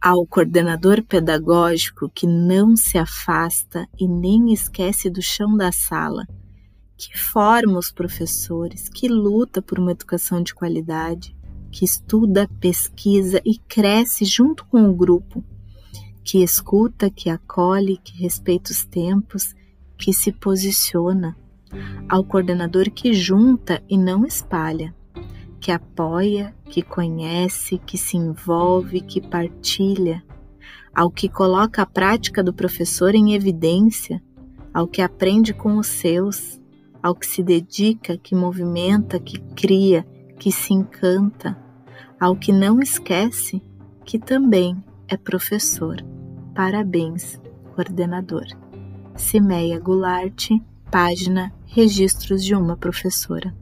ao coordenador pedagógico que não se afasta e nem esquece do chão da sala, que forma os professores, que luta por uma educação de qualidade, que estuda, pesquisa e cresce junto com o grupo, que escuta, que acolhe, que respeita os tempos, que se posiciona, ao coordenador que junta e não espalha, que apoia, que conhece, que se envolve, que partilha, ao que coloca a prática do professor em evidência, ao que aprende com os seus, ao que se dedica, que movimenta, que cria, que se encanta, ao que não esquece, que também é professor. Parabéns, coordenador. Cimeia Goulart, página Registros de uma Professora.